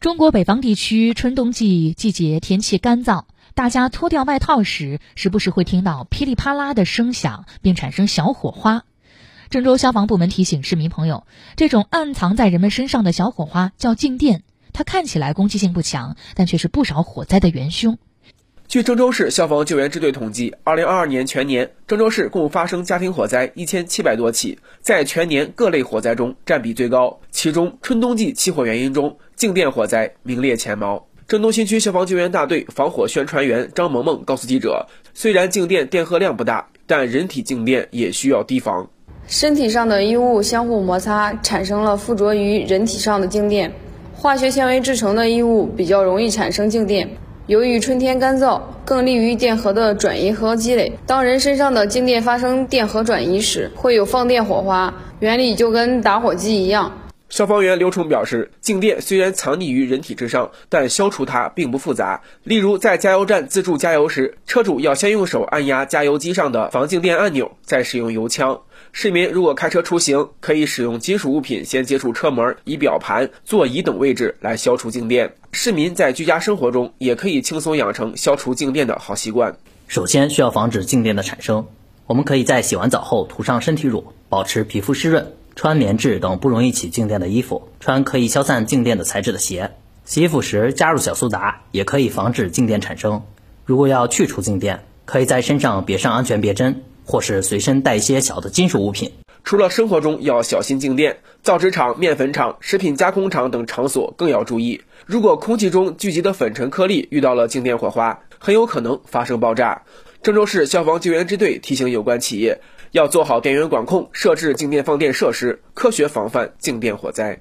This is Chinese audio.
中国北方地区春冬季季节天气干燥，大家脱掉外套时，时不时会听到噼里啪啦的声响，并产生小火花。郑州消防部门提醒市民朋友，这种暗藏在人们身上的小火花叫静电，它看起来攻击性不强，但却是不少火灾的元凶。据郑州市消防救援支队统计，二零二二年全年，郑州市共发生家庭火灾一千七百多起，在全年各类火灾中占比最高。其中，春冬季起火原因中，静电火灾名列前茅。郑东新区消防救援大队防火宣传员张萌萌告诉记者：“虽然静电电荷量不大，但人体静电也需要提防。身体上的衣物相互摩擦，产生了附着于人体上的静电。化学纤维制成的衣物比较容易产生静电。”由于春天干燥，更利于电荷的转移和积累。当人身上的静电发生电荷转移时，会有放电火花，原理就跟打火机一样。消防员刘冲表示，静电虽然藏匿于人体之上，但消除它并不复杂。例如，在加油站自助加油时，车主要先用手按压加油机上的防静电按钮，再使用油枪。市民如果开车出行，可以使用金属物品先接触车门、仪表盘、座椅等位置来消除静电。市民在居家生活中也可以轻松养成消除静电的好习惯。首先需要防止静电的产生，我们可以在洗完澡后涂上身体乳，保持皮肤湿润。穿棉质等不容易起静电的衣服，穿可以消散静电的材质的鞋。洗衣服时加入小苏打，也可以防止静电产生。如果要去除静电，可以在身上别上安全别针，或是随身带一些小的金属物品。除了生活中要小心静电，造纸厂、面粉厂、食品加工厂等场所更要注意。如果空气中聚集的粉尘颗粒遇到了静电火花，很有可能发生爆炸。郑州市消防救援支队提醒有关企业。要做好电源管控，设置静电放电设施，科学防范静电火灾。